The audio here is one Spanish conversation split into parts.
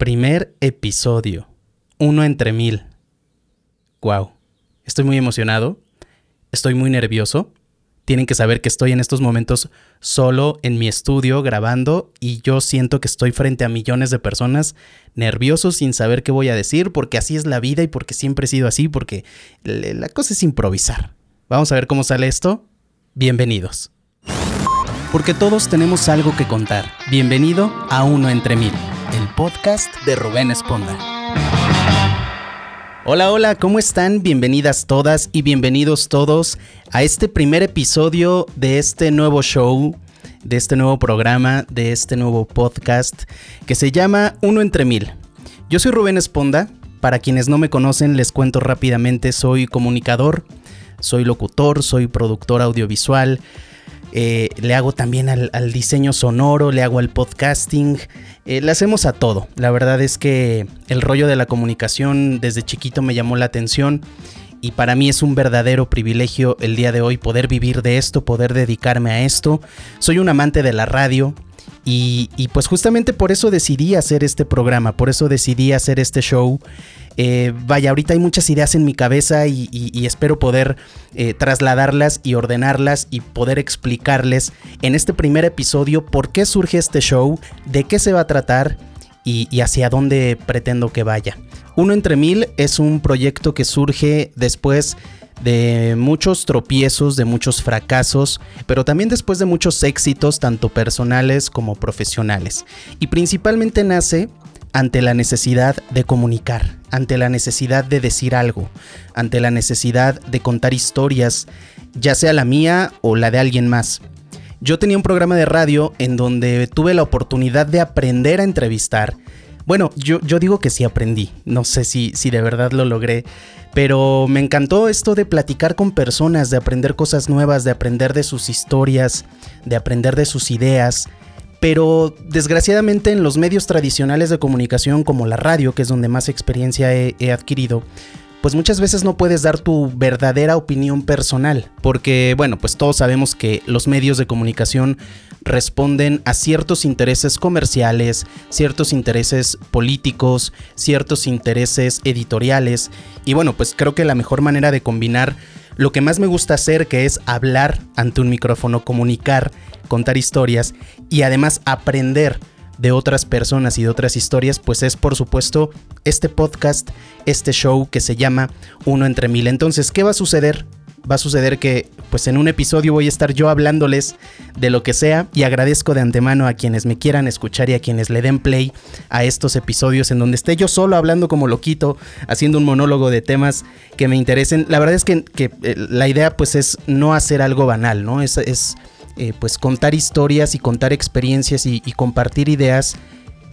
Primer episodio. Uno entre mil. Wow. Estoy muy emocionado. Estoy muy nervioso. Tienen que saber que estoy en estos momentos solo en mi estudio grabando y yo siento que estoy frente a millones de personas nerviosos sin saber qué voy a decir porque así es la vida y porque siempre he sido así porque la cosa es improvisar. Vamos a ver cómo sale esto. Bienvenidos. Porque todos tenemos algo que contar. Bienvenido a Uno entre Mil el podcast de Rubén Esponda. Hola, hola, ¿cómo están? Bienvenidas todas y bienvenidos todos a este primer episodio de este nuevo show, de este nuevo programa, de este nuevo podcast que se llama Uno entre Mil. Yo soy Rubén Esponda, para quienes no me conocen les cuento rápidamente, soy comunicador, soy locutor, soy productor audiovisual, eh, le hago también al, diseño sonoro, le hago al podcasting, eh, le hacemos a todo. La verdad es que el rollo de la comunicación desde chiquito me llamó la atención y para mí es un verdadero privilegio el día de hoy poder vivir de esto, poder dedicarme a esto. Soy un amante de la radio. Y, pues justamente por eso decidí hacer este programa, por eso decidí hacer este show eh, vaya, ahorita hay muchas ideas en mi cabeza y, espero poder eh, trasladarlas y ordenarlas y poder explicarles en este primer episodio por qué surge este show, de qué se va a tratar y, hacia dónde pretendo que vaya. Uno entre mil es un proyecto que surge después de muchos tropiezos, de muchos fracasos, pero también después de muchos éxitos, tanto personales como profesionales. Y principalmente nace ante la necesidad de comunicar, ante la necesidad de decir algo, ante la necesidad de contar historias, ya sea la mía o la de alguien más. Yo tenía un programa de radio en donde tuve la oportunidad de aprender a entrevistar. Bueno, yo, yo digo que sí aprendí, no sé si, si de verdad lo logré, pero me encantó esto de platicar con personas, de aprender cosas nuevas, de aprender de sus historias, de aprender de sus ideas, pero desgraciadamente en los medios tradicionales de comunicación como la radio, que es donde más experiencia he, adquirido, pues muchas veces no puedes dar tu verdadera opinión personal, porque bueno, pues todos sabemos que los medios de comunicación responden a ciertos intereses comerciales, ciertos intereses políticos, ciertos intereses editoriales, y bueno, pues creo que la mejor manera de combinar lo que más me gusta hacer, que es hablar ante un micrófono, comunicar, contar historias y además aprender de otras personas y de otras historias, pues es por supuesto este podcast, este show que se llama Uno entre Mil. Entonces, ¿qué va a suceder? Va a suceder que pues en un episodio voy a estar yo hablándoles de lo que sea y agradezco de antemano a quienes me quieran escuchar y a quienes le den play a estos episodios en donde esté yo solo hablando como loquito, haciendo un monólogo de temas que me interesen. La verdad es que, eh, la idea pues es no hacer algo banal, ¿no? Es, es eh, pues contar historias y contar experiencias y, compartir ideas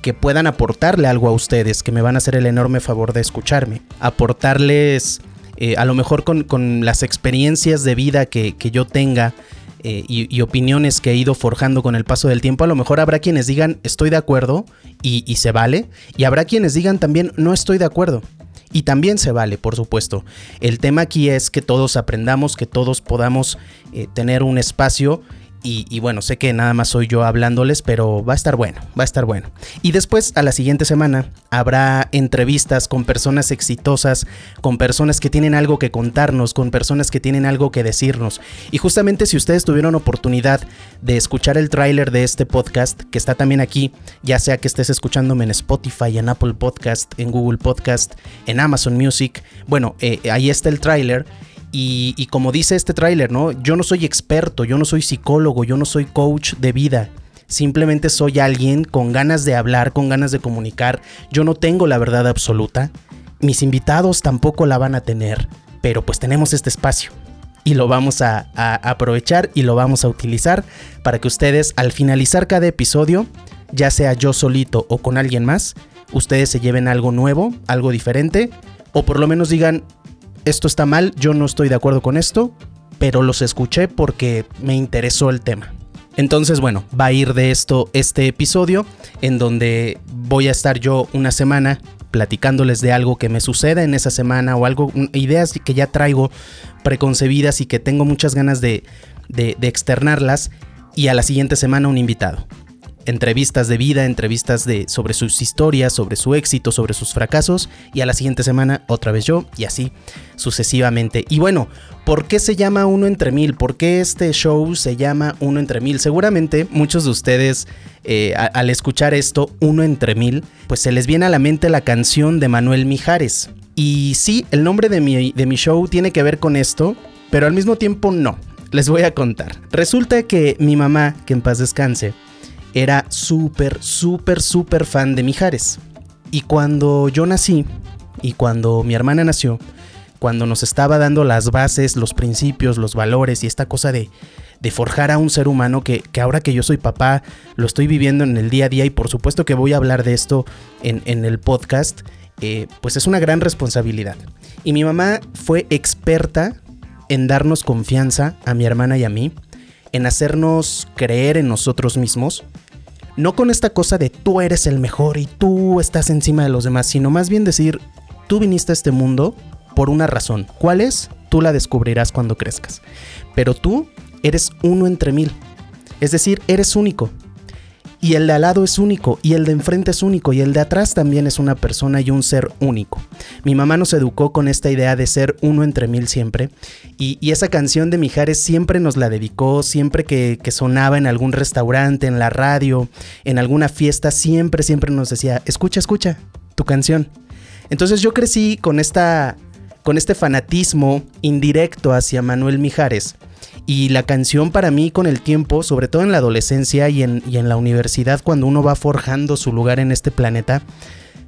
que puedan aportarle algo a ustedes, que me van a hacer el enorme favor de escucharme. Aportarles eh, a lo mejor con, las experiencias de vida que, yo tenga eh, y, opiniones que he ido forjando con el paso del tiempo, a lo mejor habrá quienes digan estoy de acuerdo y, se vale, y habrá quienes digan también no estoy de acuerdo. Y también se vale, por supuesto. El tema aquí es que todos aprendamos, que todos podamos tener un espacio y, bueno, sé que nada más soy yo hablándoles, pero va a estar bueno, va a estar bueno. Y después, a la siguiente semana, habrá entrevistas con personas exitosas, con personas que tienen algo que contarnos, con personas que tienen algo que decirnos. Y justamente si ustedes tuvieron oportunidad de escuchar el tráiler de este podcast, que está también aquí, ya sea que estés escuchándome en Spotify, en Apple Podcast, en Google Podcast, en Amazon Music, bueno, eh, ahí está el tráiler y, como dice este tráiler, ¿no? Yo no soy experto, yo no soy psicólogo, yo no soy coach de vida. Simplemente soy alguien con ganas de hablar, con ganas de comunicar. Yo no tengo la verdad absoluta. Mis invitados tampoco la van a tener. Pero pues tenemos este espacio. Y lo vamos a, a aprovechar y lo vamos a utilizar para que ustedes al finalizar cada episodio, ya sea yo solito o con alguien más, ustedes se lleven algo nuevo, algo diferente. O por lo menos digan, esto está mal, yo no estoy de acuerdo con esto, pero los escuché porque me interesó el tema. Entonces, bueno, va a ir de esto este episodio en donde voy a estar yo una semana platicándoles de algo que me suceda en esa semana o algo, ideas que ya traigo preconcebidas y que tengo muchas ganas de, de externarlas y a la siguiente semana un invitado. Entrevistas de vida, entrevistas de, sobre sus historias, sobre su éxito, sobre sus fracasos, y a la siguiente semana otra vez yo, y así sucesivamente. Y bueno, ¿por qué se llama Uno entre Mil? ¿Por qué este show se llama Uno entre Mil? Seguramente muchos de ustedes eh, al escuchar esto, Uno entre Mil, pues se les viene a la mente la canción de Manuel Mijares. Y sí, el nombre de mi, de mi show tiene que ver con esto, pero al mismo tiempo no. Les voy a contar. Resulta que mi mamá, que en paz descanse, era súper, súper, súper fan de Mijares. Y cuando yo nací y cuando mi hermana nació, cuando nos estaba dando las bases, los principios, los valores y esta cosa de, de forjar a un ser humano que, ahora que yo soy papá lo estoy viviendo en el día a día y por supuesto que voy a hablar de esto en, en el podcast, eh, pues es una gran responsabilidad. Y mi mamá fue experta en darnos confianza a mi hermana y a mí, en hacernos creer en nosotros mismos, no con esta cosa de tú eres el mejor y tú estás encima de los demás, sino más bien decir, tú viniste a este mundo por una razón. ¿Cuál es? Tú la descubrirás cuando crezcas. Pero tú eres uno entre mil. Es decir, eres único. Y el de al lado es único, y el de enfrente es único, y el de atrás también es una persona y un ser único. Mi mamá nos educó con esta idea de ser uno entre mil siempre, y, esa canción de Mijares siempre nos la dedicó, siempre que, que, sonaba en algún restaurante, en la radio, en alguna fiesta, siempre, siempre nos decía, escucha, escucha, tu canción. Entonces yo crecí con esta, con este fanatismo indirecto hacia Manuel Mijares y la canción para mí con el tiempo, sobre todo en la adolescencia y en, la universidad, cuando uno va forjando su lugar en este planeta,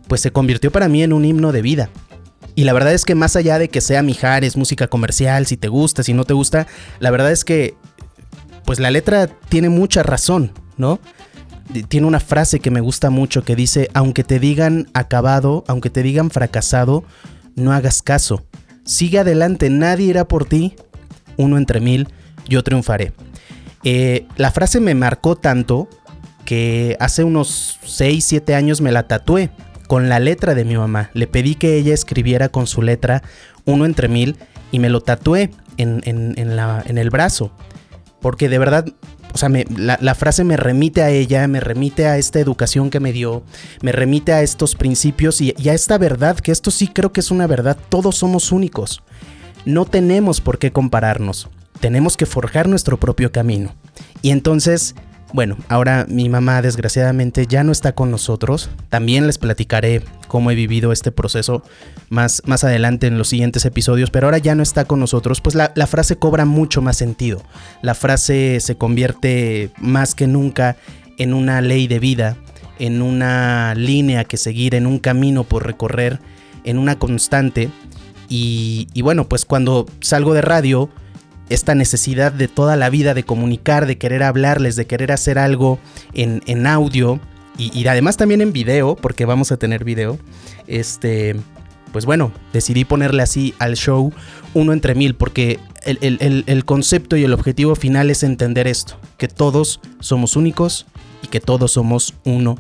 pues se convirtió para mí en un himno de vida. Y la verdad es que más allá de que sea Mijares, música comercial, si te gusta, si no te gusta, la verdad es que pues la letra tiene mucha razón, ¿no? Tiene una frase que me gusta mucho que dice, aunque te digan acabado, aunque te digan fracasado, no hagas caso. Sigue adelante, nadie irá por ti, uno entre mil, yo triunfaré. Eh, la frase me marcó tanto que hace unos 6, 7 años me la tatué con la letra de mi mamá. Le pedí que ella escribiera con su letra uno entre mil y me lo tatué en, el brazo. Porque de verdad, o sea, la, frase me remite a ella, me remite a esta educación que me dio, me remite a estos principios y a esta verdad, que esto sí creo que es una verdad, todos somos únicos. No tenemos por qué compararnos tenemos que forjar nuestro propio camino. Y entonces, bueno, ahora mi mamá desgraciadamente ya no está con nosotros. También les platicaré cómo he vivido este proceso más, más adelante en los siguientes episodios, pero ahora ya no está con nosotros, pues la, la frase cobra mucho más sentido. La frase se convierte más que nunca en una ley de vida, en una línea que seguir, en un camino por recorrer, en una constante. Y, bueno, pues cuando salgo de radio, esta necesidad de toda la vida de comunicar, de querer hablarles, de querer hacer algo en, audio y, además también en video, porque vamos a tener video, este, pues bueno, decidí ponerle así al show uno entre mil, porque el concepto y el objetivo final es entender esto, que todos somos únicos y que todos somos uno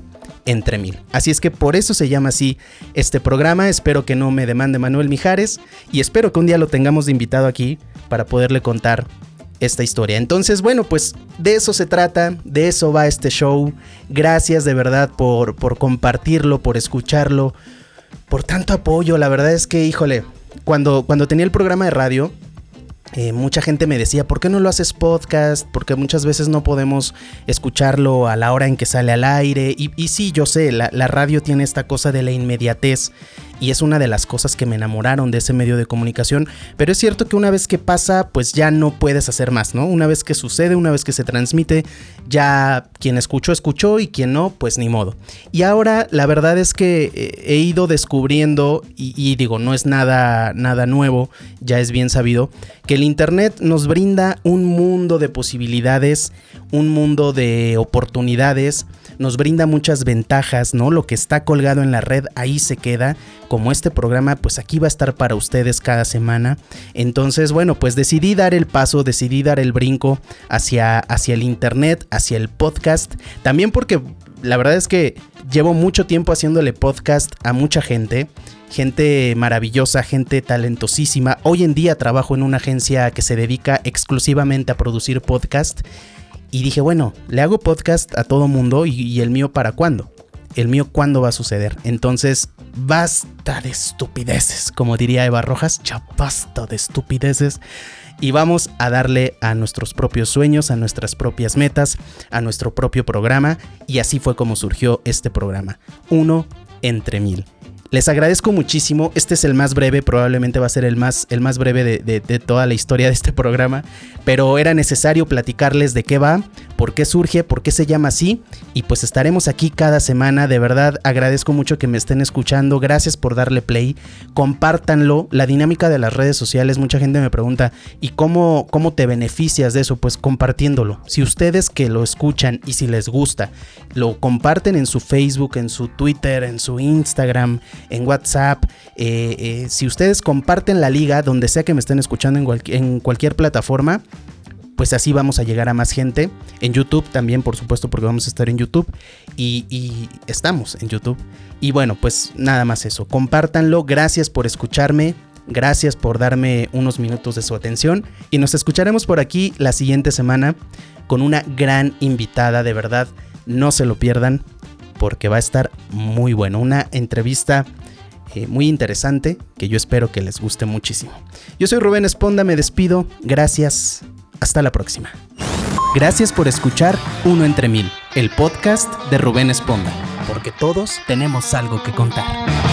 entre mil. Así es que por eso se llama así este programa. Espero que no me demande Manuel Mijares y espero que un día lo tengamos de invitado aquí para poderle contar esta historia. Entonces, bueno, pues de eso se trata, de eso va este show. Gracias de verdad por, por compartirlo, por escucharlo, por tanto apoyo. La verdad es que, híjole, cuando, cuando tenía el programa de radio, eh, mucha gente me decía, ¿por qué no lo haces podcast? Porque muchas veces no podemos escucharlo a la hora en que sale al aire. Y, sí, yo sé, la, radio tiene esta cosa de la inmediatez y es una de las cosas que me enamoraron de ese medio de comunicación, pero es cierto que una vez que pasa, pues ya no puedes hacer más, ¿no? Una vez que sucede, una vez que se transmite, ya quien escuchó, escuchó y quien no, pues ni modo. Y ahora la verdad es que eh, he ido descubriendo, y, digo, no es nada, nada nuevo, ya es bien sabido, que el Internet nos brinda un mundo de posibilidades, un mundo de oportunidades, nos brinda muchas ventajas, ¿no? Lo que está colgado en la red ahí se queda. Como este programa, pues aquí va a estar para ustedes cada semana. Entonces, bueno, pues decidí dar el paso, decidí dar el brinco hacia, hacia el internet, hacia el podcast. También porque la verdad es que llevo mucho tiempo haciéndole podcast a mucha gente gente maravillosa, gente talentosísima. Hoy en día trabajo en una agencia que se dedica exclusivamente a producir podcast Y dije, bueno, le hago podcast a todo mundo y, el mío para cuándo. El mío cuándo va a suceder. Entonces, basta de estupideces, como diría Eva Rojas, ya basta de estupideces. Y vamos a darle a nuestros propios sueños, a nuestras propias metas, a nuestro propio programa. Y así fue como surgió este programa. Uno entre mil. Les agradezco muchísimo. Este es el más breve, probablemente va a ser el más, el más breve de, toda la historia de este programa. Pero era necesario platicarles de qué va, por qué surge, por qué se llama así. Y pues estaremos aquí cada semana. De verdad, agradezco mucho que me estén escuchando. Gracias por darle play. Compártanlo. La dinámica de las redes sociales, mucha gente me pregunta, ¿y cómo, cómo te beneficias de eso? Pues compartiéndolo. Si ustedes que lo escuchan y si les gusta, lo comparten en su Facebook, en su Twitter, en su Instagram en WhatsApp. Eh, eh, si ustedes comparten la liga, donde sea que me estén escuchando en, cualquier plataforma, pues así vamos a llegar a más gente. En YouTube también, por supuesto, porque vamos a estar en YouTube. Y, y, estamos en YouTube. Y bueno, pues nada más eso. Compártanlo. Gracias por escucharme. Gracias por darme unos minutos de su atención. Y nos escucharemos por aquí la siguiente semana con una gran invitada. De verdad, no se lo pierdan porque va a estar muy bueno. Una entrevista eh, muy interesante que yo espero que les guste muchísimo. Yo soy Rubén Esponda, me despido. Gracias. Hasta la próxima. Gracias por escuchar Uno entre Mil, el podcast de Rubén Esponda, porque todos tenemos algo que contar.